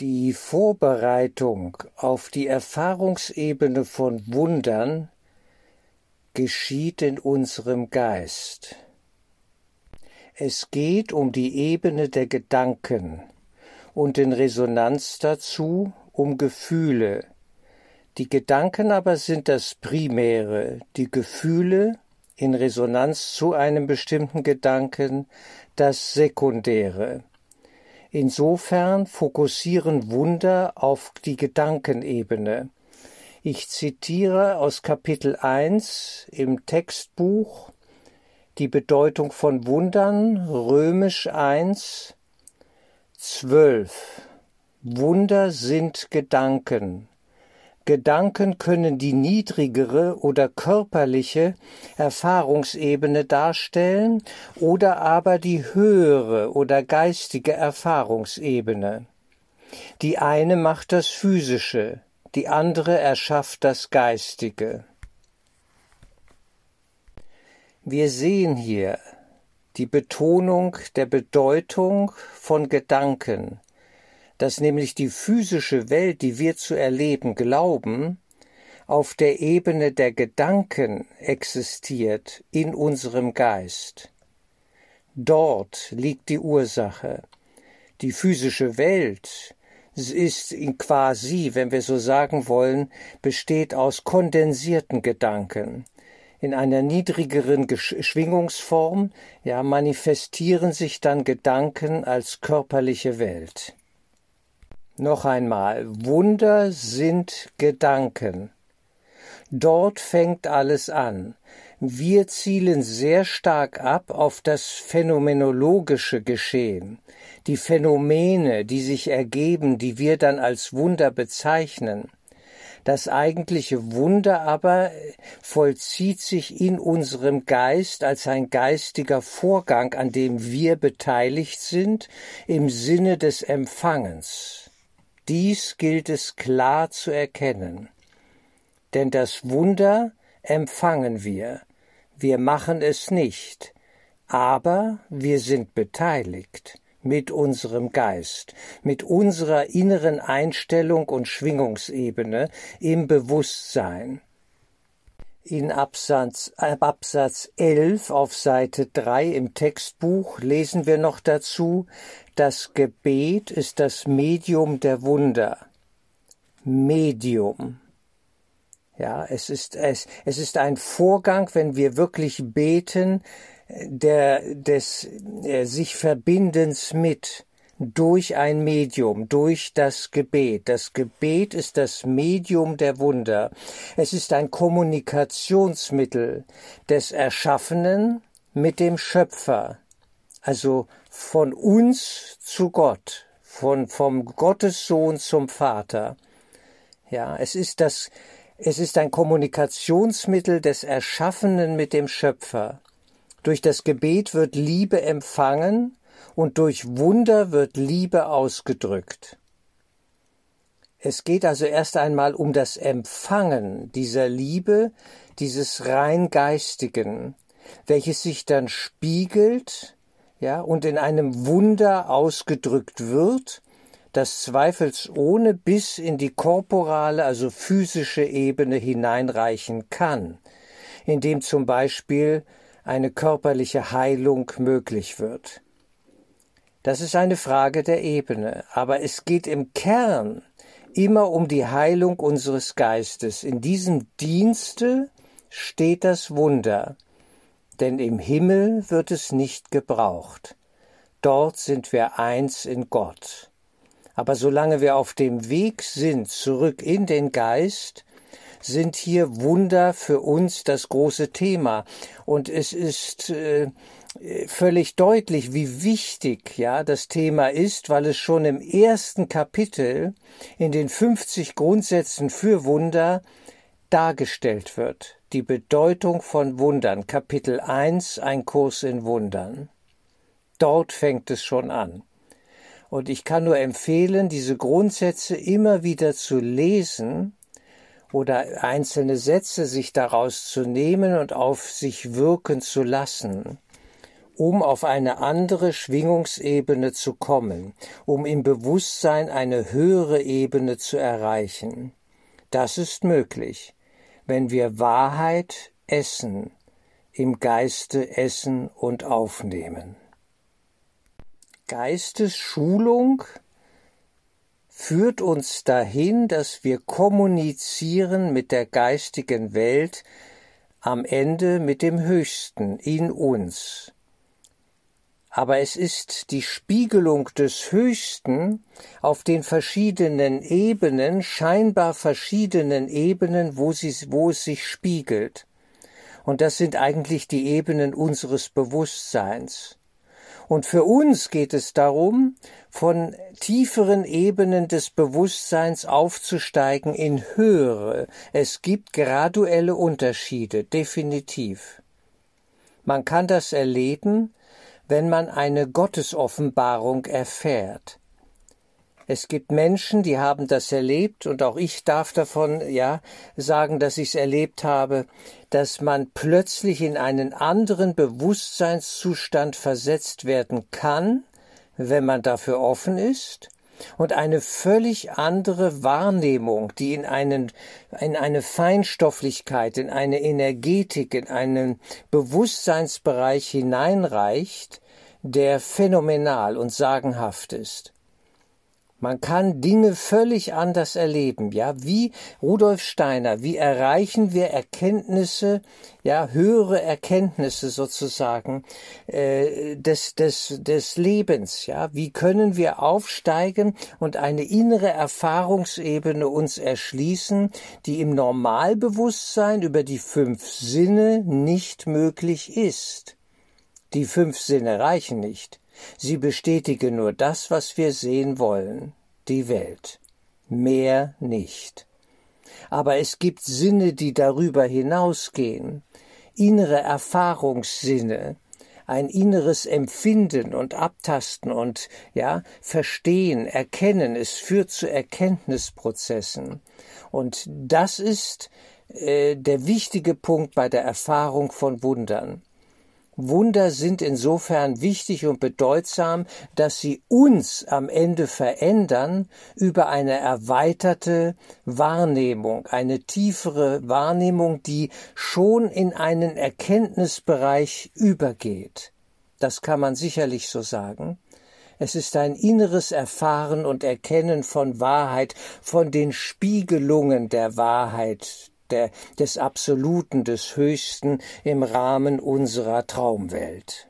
Die Vorbereitung auf die Erfahrungsebene von Wundern geschieht in unserem Geist. Es geht um die Ebene der Gedanken und in Resonanz dazu um Gefühle. Die Gedanken aber sind das Primäre, die Gefühle in Resonanz zu einem bestimmten Gedanken das Sekundäre. Insofern fokussieren Wunder auf die Gedankenebene. Ich zitiere aus Kapitel 1 im Textbuch die Bedeutung von Wundern, römisch 1, 12. Wunder sind Gedanken. Gedanken können die niedrigere oder körperliche Erfahrungsebene darstellen oder aber die höhere oder geistige Erfahrungsebene. Die eine macht das Physische, die andere erschafft das Geistige. Wir sehen hier die Betonung der Bedeutung von Gedanken, dass nämlich die physische Welt, die wir zu erleben glauben, auf der Ebene der Gedanken existiert in unserem Geist. Dort liegt die Ursache. Die physische Welt ist quasi, wenn wir so sagen wollen, besteht aus kondensierten Gedanken. In einer niedrigeren Schwingungsform, ja, manifestieren sich dann Gedanken als körperliche Welt. Noch einmal, Wunder sind Gedanken. Dort fängt alles an. Wir zielen sehr stark ab auf das phänomenologische Geschehen, die Phänomene, die sich ergeben, die wir dann als Wunder bezeichnen. Das eigentliche Wunder aber vollzieht sich in unserem Geist als ein geistiger Vorgang, an dem wir beteiligt sind, im Sinne des Empfangens. Dies gilt es klar zu erkennen. Denn das Wunder empfangen wir, wir machen es nicht, aber wir sind beteiligt mit unserem Geist, mit unserer inneren Einstellung und Schwingungsebene im Bewusstsein. In Absatz, Absatz 11 auf Seite 3 im Textbuch lesen wir noch dazu, das Gebet ist das Medium der Wunder. Medium. Ja, es ist, es, es ist ein Vorgang, wenn wir wirklich beten, der, des äh, sich Verbindens mit durch ein Medium, durch das Gebet. Das Gebet ist das Medium der Wunder. Es ist ein Kommunikationsmittel des Erschaffenen mit dem Schöpfer. Also von uns zu Gott, von, vom Gottessohn zum Vater. Ja, es ist das, es ist ein Kommunikationsmittel des Erschaffenen mit dem Schöpfer. Durch das Gebet wird Liebe empfangen und durch Wunder wird Liebe ausgedrückt. Es geht also erst einmal um das Empfangen dieser Liebe, dieses rein geistigen, welches sich dann spiegelt, ja, und in einem Wunder ausgedrückt wird, das zweifelsohne bis in die korporale, also physische Ebene hineinreichen kann, indem zum Beispiel eine körperliche Heilung möglich wird. Das ist eine Frage der Ebene, aber es geht im Kern immer um die Heilung unseres Geistes. In diesem Dienste steht das Wunder, denn im Himmel wird es nicht gebraucht. Dort sind wir eins in Gott. Aber solange wir auf dem Weg sind zurück in den Geist, sind hier Wunder für uns das große Thema. Und es ist äh, völlig deutlich, wie wichtig ja das Thema ist, weil es schon im ersten Kapitel in den 50 Grundsätzen für Wunder dargestellt wird. Die Bedeutung von Wundern, Kapitel 1, ein Kurs in Wundern. Dort fängt es schon an. Und ich kann nur empfehlen, diese Grundsätze immer wieder zu lesen oder einzelne Sätze sich daraus zu nehmen und auf sich wirken zu lassen um auf eine andere Schwingungsebene zu kommen, um im Bewusstsein eine höhere Ebene zu erreichen. Das ist möglich, wenn wir Wahrheit essen, im Geiste essen und aufnehmen. Geistesschulung führt uns dahin, dass wir kommunizieren mit der geistigen Welt, am Ende mit dem Höchsten in uns. Aber es ist die Spiegelung des Höchsten auf den verschiedenen Ebenen, scheinbar verschiedenen Ebenen, wo, sie, wo es sich spiegelt. Und das sind eigentlich die Ebenen unseres Bewusstseins. Und für uns geht es darum, von tieferen Ebenen des Bewusstseins aufzusteigen in höhere. Es gibt graduelle Unterschiede, definitiv. Man kann das erleben, wenn man eine Gottesoffenbarung erfährt. Es gibt Menschen, die haben das erlebt, und auch ich darf davon, ja, sagen, dass ich es erlebt habe, dass man plötzlich in einen anderen Bewusstseinszustand versetzt werden kann, wenn man dafür offen ist, und eine völlig andere Wahrnehmung, die in einen, in eine Feinstofflichkeit, in eine Energetik, in einen Bewusstseinsbereich hineinreicht, der phänomenal und sagenhaft ist. Man kann Dinge völlig anders erleben, ja, wie Rudolf Steiner, wie erreichen wir Erkenntnisse, ja, höhere Erkenntnisse sozusagen äh, des, des, des Lebens, ja, wie können wir aufsteigen und eine innere Erfahrungsebene uns erschließen, die im Normalbewusstsein über die fünf Sinne nicht möglich ist. Die fünf Sinne reichen nicht. Sie bestätige nur das, was wir sehen wollen, die Welt. Mehr nicht. Aber es gibt Sinne, die darüber hinausgehen, innere Erfahrungssinne, ein inneres Empfinden und Abtasten und ja, Verstehen, Erkennen, es führt zu Erkenntnisprozessen. Und das ist äh, der wichtige Punkt bei der Erfahrung von Wundern. Wunder sind insofern wichtig und bedeutsam, dass sie uns am Ende verändern über eine erweiterte Wahrnehmung, eine tiefere Wahrnehmung, die schon in einen Erkenntnisbereich übergeht. Das kann man sicherlich so sagen. Es ist ein inneres Erfahren und Erkennen von Wahrheit, von den Spiegelungen der Wahrheit, der, des Absoluten, des Höchsten im Rahmen unserer Traumwelt.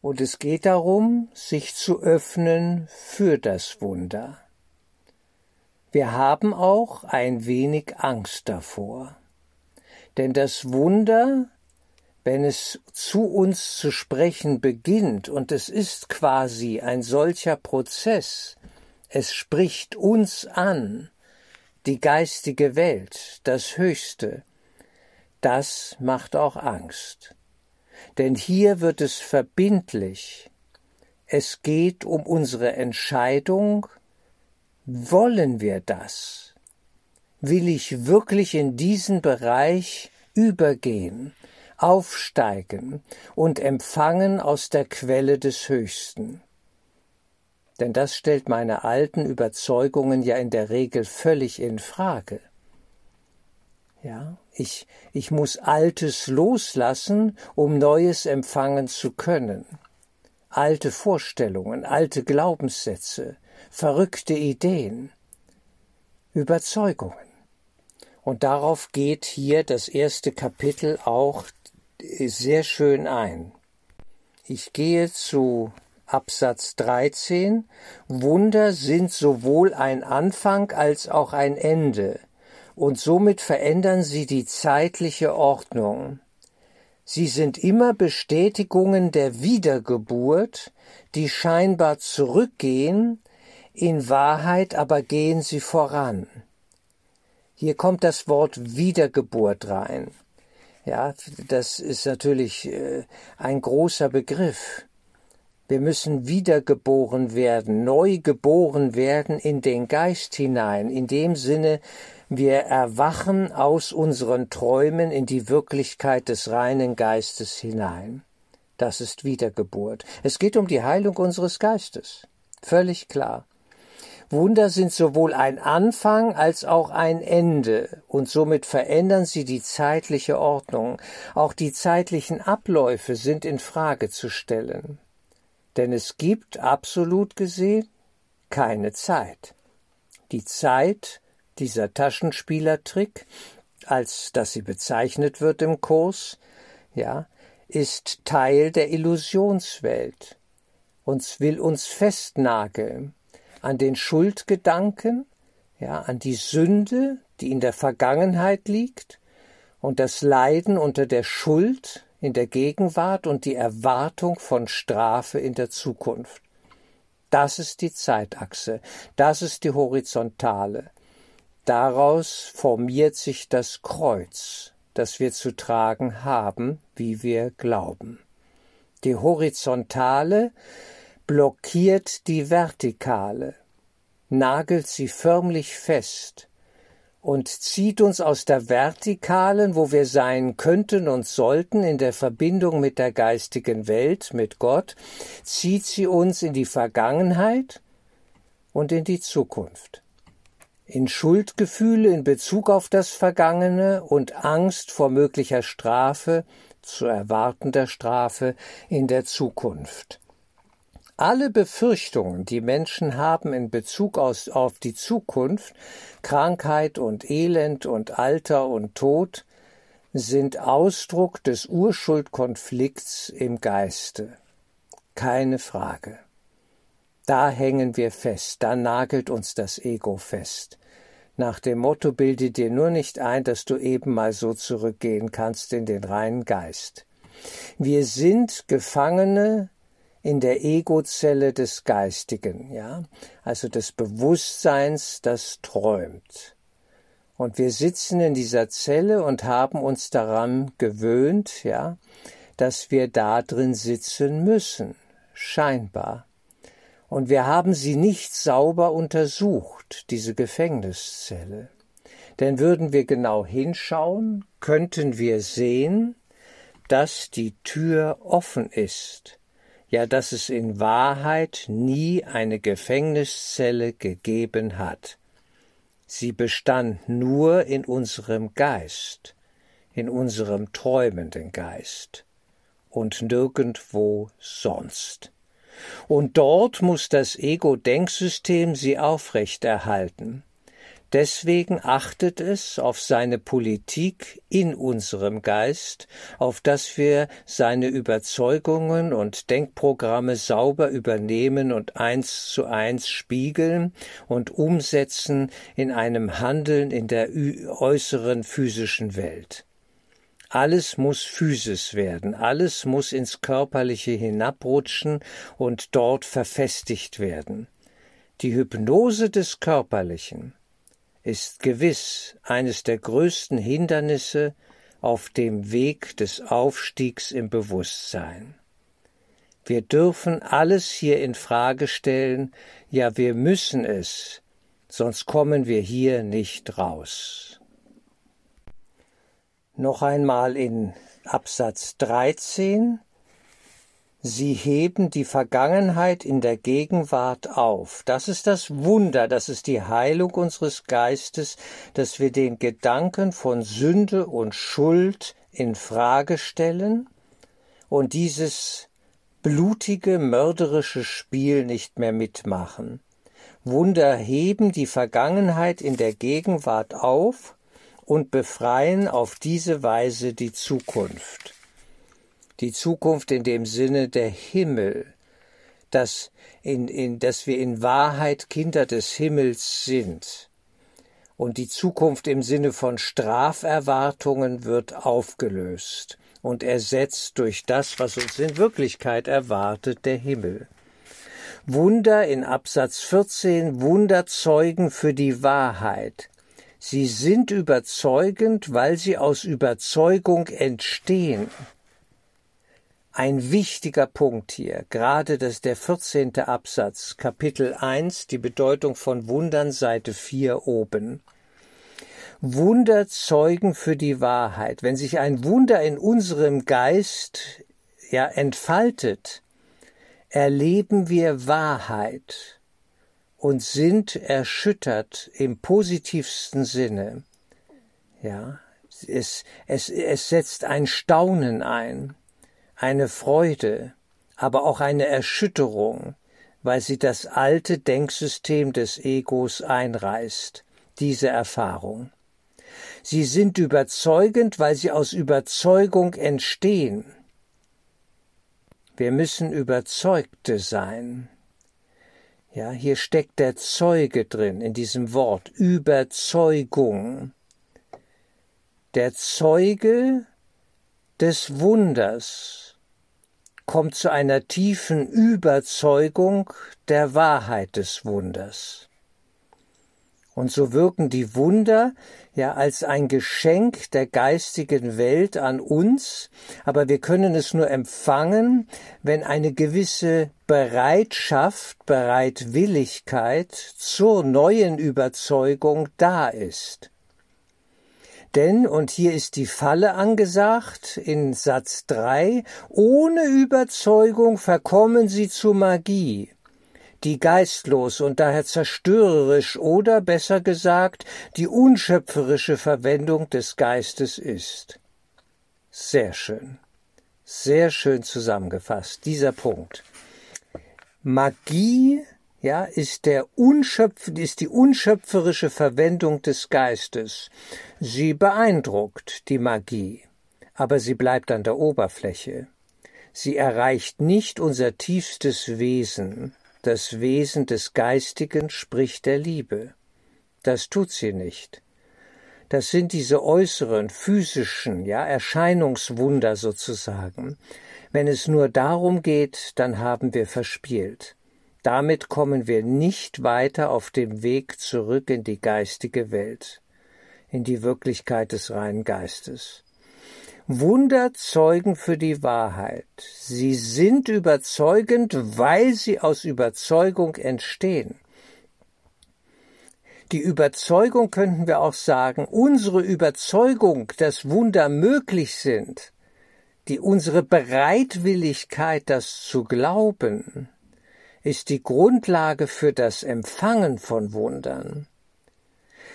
Und es geht darum, sich zu öffnen für das Wunder. Wir haben auch ein wenig Angst davor. Denn das Wunder, wenn es zu uns zu sprechen beginnt, und es ist quasi ein solcher Prozess, es spricht uns an, die geistige Welt, das Höchste, das macht auch Angst. Denn hier wird es verbindlich. Es geht um unsere Entscheidung, wollen wir das? Will ich wirklich in diesen Bereich übergehen, aufsteigen und empfangen aus der Quelle des Höchsten? Denn das stellt meine alten Überzeugungen ja in der Regel völlig in Frage. Ja, ich, ich muss Altes loslassen, um Neues empfangen zu können. Alte Vorstellungen, alte Glaubenssätze, verrückte Ideen, Überzeugungen. Und darauf geht hier das erste Kapitel auch sehr schön ein. Ich gehe zu Absatz 13 Wunder sind sowohl ein Anfang als auch ein Ende, und somit verändern sie die zeitliche Ordnung. Sie sind immer Bestätigungen der Wiedergeburt, die scheinbar zurückgehen, in Wahrheit aber gehen sie voran. Hier kommt das Wort Wiedergeburt rein. Ja, das ist natürlich äh, ein großer Begriff. Wir müssen wiedergeboren werden, neu geboren werden in den Geist hinein. In dem Sinne, wir erwachen aus unseren Träumen in die Wirklichkeit des reinen Geistes hinein. Das ist Wiedergeburt. Es geht um die Heilung unseres Geistes. Völlig klar. Wunder sind sowohl ein Anfang als auch ein Ende, und somit verändern sie die zeitliche Ordnung. Auch die zeitlichen Abläufe sind in Frage zu stellen. Denn es gibt, absolut gesehen, keine Zeit. Die Zeit, dieser Taschenspielertrick, als dass sie bezeichnet wird im Kurs, ja, ist Teil der Illusionswelt und will uns festnageln an den Schuldgedanken, ja, an die Sünde, die in der Vergangenheit liegt, und das Leiden unter der Schuld in der Gegenwart und die Erwartung von Strafe in der Zukunft. Das ist die Zeitachse, das ist die Horizontale. Daraus formiert sich das Kreuz, das wir zu tragen haben, wie wir glauben. Die Horizontale blockiert die Vertikale, nagelt sie förmlich fest und zieht uns aus der Vertikalen, wo wir sein könnten und sollten, in der Verbindung mit der geistigen Welt, mit Gott, zieht sie uns in die Vergangenheit und in die Zukunft. In Schuldgefühle in Bezug auf das Vergangene und Angst vor möglicher Strafe, zu erwartender Strafe in der Zukunft. Alle Befürchtungen, die Menschen haben in Bezug aus, auf die Zukunft, Krankheit und Elend und Alter und Tod, sind Ausdruck des Urschuldkonflikts im Geiste. Keine Frage. Da hängen wir fest, da nagelt uns das Ego fest. Nach dem Motto bilde dir nur nicht ein, dass du eben mal so zurückgehen kannst in den reinen Geist. Wir sind Gefangene in der Egozelle des Geistigen, ja, also des Bewusstseins, das träumt. Und wir sitzen in dieser Zelle und haben uns daran gewöhnt, ja, dass wir da drin sitzen müssen, scheinbar. Und wir haben sie nicht sauber untersucht, diese Gefängniszelle. Denn würden wir genau hinschauen, könnten wir sehen, dass die Tür offen ist, ja dass es in Wahrheit nie eine Gefängniszelle gegeben hat. Sie bestand nur in unserem Geist, in unserem träumenden Geist und nirgendwo sonst. Und dort muss das Ego-Denksystem sie aufrechterhalten. Deswegen achtet es auf seine Politik in unserem Geist, auf dass wir seine Überzeugungen und Denkprogramme sauber übernehmen und eins zu eins spiegeln und umsetzen in einem Handeln in der äußeren physischen Welt. Alles muss Physis werden, alles muss ins Körperliche hinabrutschen und dort verfestigt werden. Die Hypnose des Körperlichen, ist gewiss eines der größten Hindernisse auf dem Weg des Aufstiegs im Bewusstsein. Wir dürfen alles hier in Frage stellen, ja wir müssen es, sonst kommen wir hier nicht raus. Noch einmal in Absatz 13 Sie heben die Vergangenheit in der Gegenwart auf. Das ist das Wunder, das ist die Heilung unseres Geistes, dass wir den Gedanken von Sünde und Schuld in Frage stellen und dieses blutige, mörderische Spiel nicht mehr mitmachen. Wunder heben die Vergangenheit in der Gegenwart auf und befreien auf diese Weise die Zukunft die Zukunft in dem Sinne der Himmel, dass, in, in, dass wir in Wahrheit Kinder des Himmels sind. Und die Zukunft im Sinne von Straferwartungen wird aufgelöst und ersetzt durch das, was uns in Wirklichkeit erwartet, der Himmel. Wunder in Absatz 14, Wunderzeugen für die Wahrheit. Sie sind überzeugend, weil sie aus Überzeugung entstehen. Ein wichtiger Punkt hier, gerade das der 14. Absatz, Kapitel 1, die Bedeutung von Wundern, Seite 4 oben. Wunder zeugen für die Wahrheit. Wenn sich ein Wunder in unserem Geist ja, entfaltet, erleben wir Wahrheit und sind erschüttert im positivsten Sinne. Ja, es, es, es setzt ein Staunen ein, eine Freude, aber auch eine Erschütterung, weil sie das alte Denksystem des Egos einreißt, diese Erfahrung. Sie sind überzeugend, weil sie aus Überzeugung entstehen. Wir müssen Überzeugte sein. Ja, hier steckt der Zeuge drin in diesem Wort Überzeugung. Der Zeuge des Wunders kommt zu einer tiefen Überzeugung der Wahrheit des Wunders. Und so wirken die Wunder ja als ein Geschenk der geistigen Welt an uns, aber wir können es nur empfangen, wenn eine gewisse Bereitschaft, Bereitwilligkeit zur neuen Überzeugung da ist. Denn, und hier ist die Falle angesagt in Satz 3, ohne Überzeugung verkommen sie zu Magie die geistlos und daher zerstörerisch oder besser gesagt die unschöpferische Verwendung des Geistes ist. Sehr schön. Sehr schön zusammengefasst, dieser Punkt. Magie, ja, ist der unschöpf, ist die unschöpferische Verwendung des Geistes. Sie beeindruckt die Magie, aber sie bleibt an der Oberfläche. Sie erreicht nicht unser tiefstes Wesen, das Wesen des Geistigen, spricht der Liebe. Das tut sie nicht. Das sind diese äußeren, physischen, ja, Erscheinungswunder sozusagen. Wenn es nur darum geht, dann haben wir verspielt. Damit kommen wir nicht weiter auf dem Weg zurück in die geistige Welt, in die Wirklichkeit des reinen Geistes. Wunder zeugen für die Wahrheit. Sie sind überzeugend, weil sie aus Überzeugung entstehen. Die Überzeugung könnten wir auch sagen, unsere Überzeugung, dass Wunder möglich sind, die unsere Bereitwilligkeit, das zu glauben, ist die Grundlage für das Empfangen von Wundern.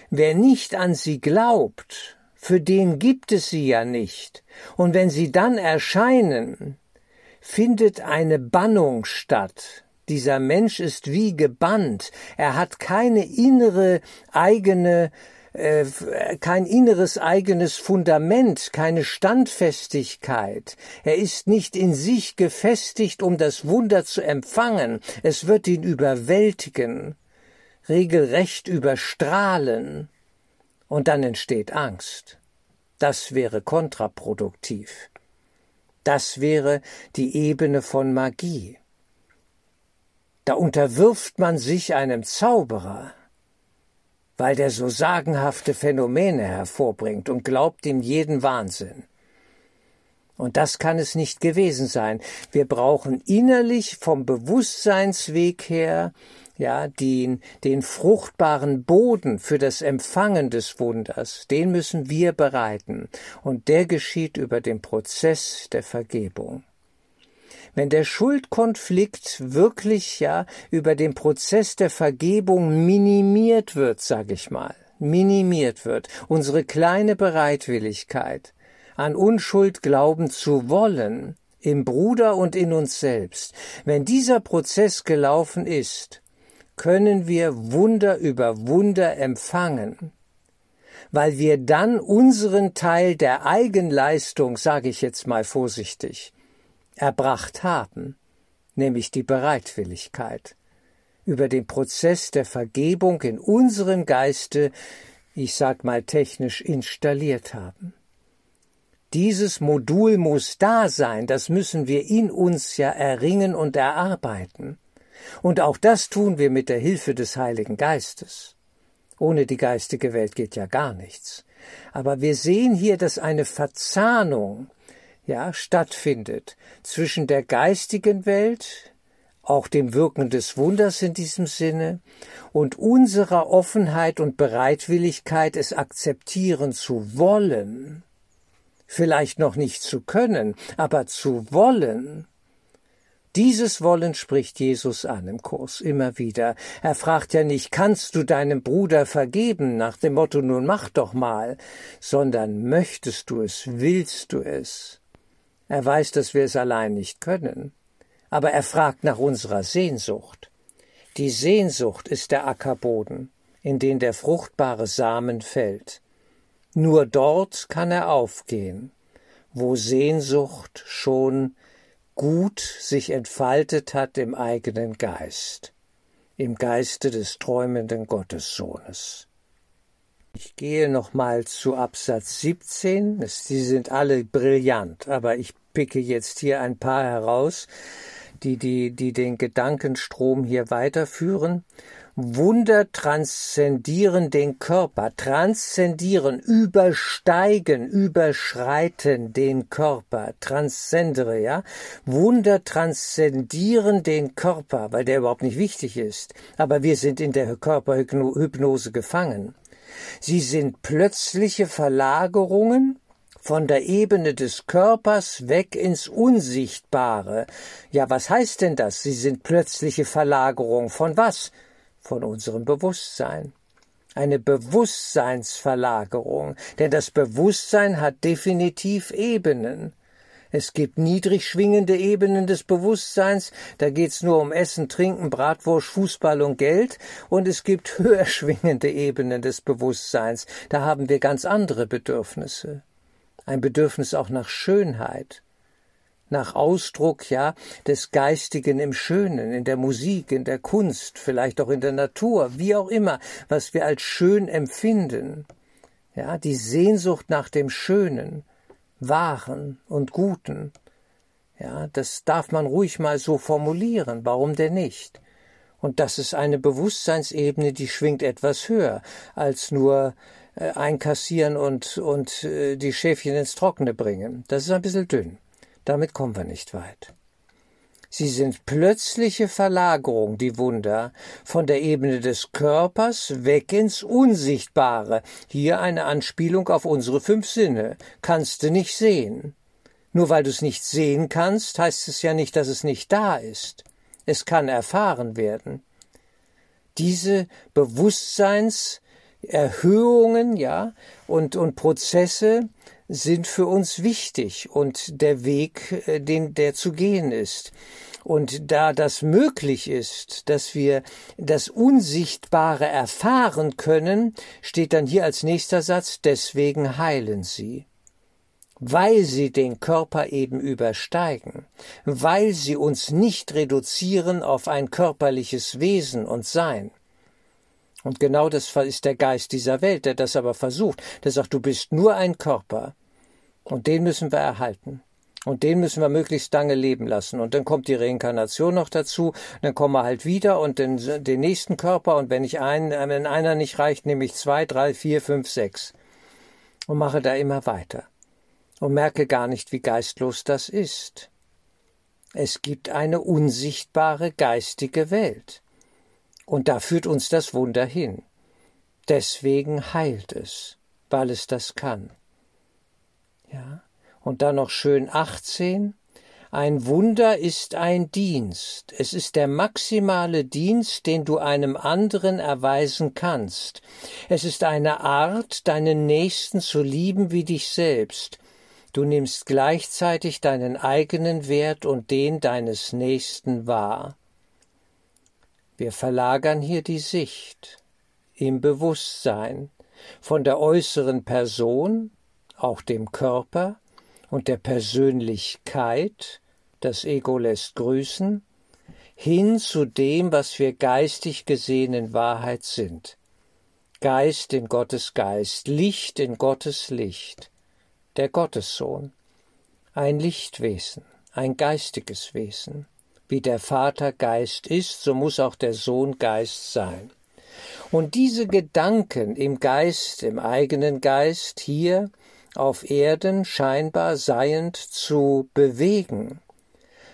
Wer nicht an sie glaubt, für den gibt es sie ja nicht. Und wenn sie dann erscheinen, findet eine Bannung statt. Dieser Mensch ist wie gebannt. Er hat keine innere eigene äh, kein inneres eigenes Fundament, keine Standfestigkeit. Er ist nicht in sich gefestigt, um das Wunder zu empfangen. Es wird ihn überwältigen, regelrecht überstrahlen und dann entsteht Angst. Das wäre kontraproduktiv. Das wäre die Ebene von Magie. Da unterwirft man sich einem Zauberer, weil der so sagenhafte Phänomene hervorbringt und glaubt ihm jeden Wahnsinn. Und das kann es nicht gewesen sein. Wir brauchen innerlich vom Bewusstseinsweg her ja, den, den fruchtbaren Boden für das Empfangen des Wunders, den müssen wir bereiten. Und der geschieht über den Prozess der Vergebung. Wenn der Schuldkonflikt wirklich, ja, über den Prozess der Vergebung minimiert wird, sag ich mal, minimiert wird, unsere kleine Bereitwilligkeit, an Unschuld glauben zu wollen, im Bruder und in uns selbst, wenn dieser Prozess gelaufen ist, können wir Wunder über Wunder empfangen, weil wir dann unseren Teil der Eigenleistung, sage ich jetzt mal vorsichtig, erbracht haben, nämlich die Bereitwilligkeit, über den Prozess der Vergebung in unserem Geiste, ich sag mal technisch, installiert haben. Dieses Modul muss da sein, das müssen wir in uns ja erringen und erarbeiten. Und auch das tun wir mit der Hilfe des Heiligen Geistes. Ohne die geistige Welt geht ja gar nichts. Aber wir sehen hier, dass eine Verzahnung ja, stattfindet zwischen der geistigen Welt, auch dem Wirken des Wunders in diesem Sinne, und unserer Offenheit und Bereitwilligkeit, es akzeptieren zu wollen, vielleicht noch nicht zu können, aber zu wollen. Dieses Wollen spricht Jesus an im Kurs immer wieder. Er fragt ja nicht, kannst du deinem Bruder vergeben, nach dem Motto, nun mach doch mal, sondern möchtest du es, willst du es? Er weiß, dass wir es allein nicht können, aber er fragt nach unserer Sehnsucht. Die Sehnsucht ist der Ackerboden, in den der fruchtbare Samen fällt. Nur dort kann er aufgehen, wo Sehnsucht schon gut sich entfaltet hat im eigenen Geist, im Geiste des träumenden Gottessohnes. Ich gehe nochmal zu Absatz 17. Sie sind alle brillant, aber ich picke jetzt hier ein paar heraus, die, die, die den Gedankenstrom hier weiterführen. Wunder transzendieren den Körper, transzendieren, übersteigen, überschreiten den Körper, transzendere, ja. Wunder transzendieren den Körper, weil der überhaupt nicht wichtig ist. Aber wir sind in der Körperhypnose gefangen. Sie sind plötzliche Verlagerungen von der Ebene des Körpers weg ins Unsichtbare. Ja, was heißt denn das? Sie sind plötzliche Verlagerung von was? Von unserem Bewusstsein. Eine Bewusstseinsverlagerung, denn das Bewusstsein hat definitiv Ebenen. Es gibt niedrig schwingende Ebenen des Bewusstseins, da geht's nur um Essen, Trinken, Bratwurst, Fußball und Geld, und es gibt höher schwingende Ebenen des Bewusstseins, da haben wir ganz andere Bedürfnisse. Ein Bedürfnis auch nach Schönheit, nach Ausdruck, ja, des Geistigen im Schönen, in der Musik, in der Kunst, vielleicht auch in der Natur, wie auch immer, was wir als schön empfinden. Ja, die Sehnsucht nach dem Schönen, Wahren und Guten. Ja, das darf man ruhig mal so formulieren. Warum denn nicht? Und das ist eine Bewusstseinsebene, die schwingt etwas höher als nur äh, einkassieren und, und äh, die Schäfchen ins Trockene bringen. Das ist ein bisschen dünn. Damit kommen wir nicht weit. Sie sind plötzliche Verlagerung, die Wunder, von der Ebene des Körpers weg ins Unsichtbare. Hier eine Anspielung auf unsere fünf Sinne. Kannst du nicht sehen. Nur weil du es nicht sehen kannst, heißt es ja nicht, dass es nicht da ist. Es kann erfahren werden. Diese Bewusstseinserhöhungen, ja, und, und Prozesse sind für uns wichtig und der Weg, äh, den der zu gehen ist. Und da das möglich ist, dass wir das Unsichtbare erfahren können, steht dann hier als nächster Satz, deswegen heilen sie. Weil sie den Körper eben übersteigen, weil sie uns nicht reduzieren auf ein körperliches Wesen und Sein. Und genau das ist der Geist dieser Welt, der das aber versucht. Der sagt, du bist nur ein Körper. Und den müssen wir erhalten. Und den müssen wir möglichst lange leben lassen. Und dann kommt die Reinkarnation noch dazu. Dann kommen wir halt wieder und den, den nächsten Körper. Und wenn ich einen, wenn einer nicht reicht, nehme ich zwei, drei, vier, fünf, sechs. Und mache da immer weiter. Und merke gar nicht, wie geistlos das ist. Es gibt eine unsichtbare geistige Welt. Und da führt uns das Wunder hin. Deswegen heilt es, weil es das kann. Ja. Und dann noch schön 18. Ein Wunder ist ein Dienst. Es ist der maximale Dienst, den du einem anderen erweisen kannst. Es ist eine Art, deinen Nächsten zu lieben wie dich selbst. Du nimmst gleichzeitig deinen eigenen Wert und den deines Nächsten wahr. Wir verlagern hier die Sicht im Bewusstsein von der äußeren Person auch dem Körper und der Persönlichkeit, das Ego lässt grüßen, hin zu dem, was wir geistig gesehen in Wahrheit sind. Geist in Gottes Geist, Licht in Gottes Licht, der Gottessohn, ein Lichtwesen, ein geistiges Wesen. Wie der Vater Geist ist, so muss auch der Sohn Geist sein. Und diese Gedanken im Geist, im eigenen Geist, hier auf Erden scheinbar seiend zu bewegen,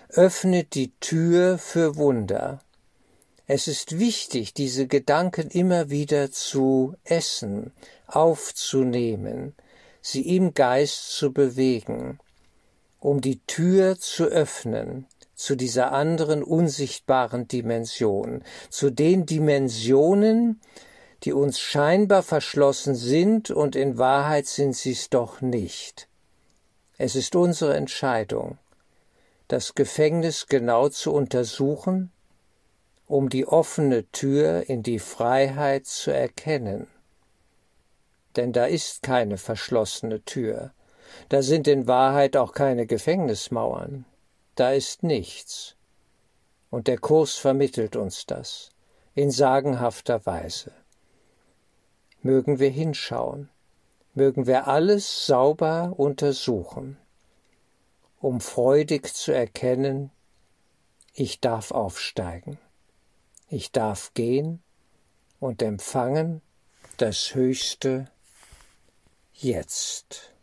öffnet die Tür für Wunder. Es ist wichtig, diese Gedanken immer wieder zu essen, aufzunehmen, sie im Geist zu bewegen, um die Tür zu öffnen zu dieser anderen unsichtbaren Dimension, zu den Dimensionen, die uns scheinbar verschlossen sind und in Wahrheit sind sie es doch nicht. Es ist unsere Entscheidung, das Gefängnis genau zu untersuchen, um die offene Tür in die Freiheit zu erkennen. Denn da ist keine verschlossene Tür, da sind in Wahrheit auch keine Gefängnismauern, da ist nichts. Und der Kurs vermittelt uns das in sagenhafter Weise. Mögen wir hinschauen, mögen wir alles sauber untersuchen, um freudig zu erkennen, ich darf aufsteigen, ich darf gehen und empfangen das Höchste jetzt.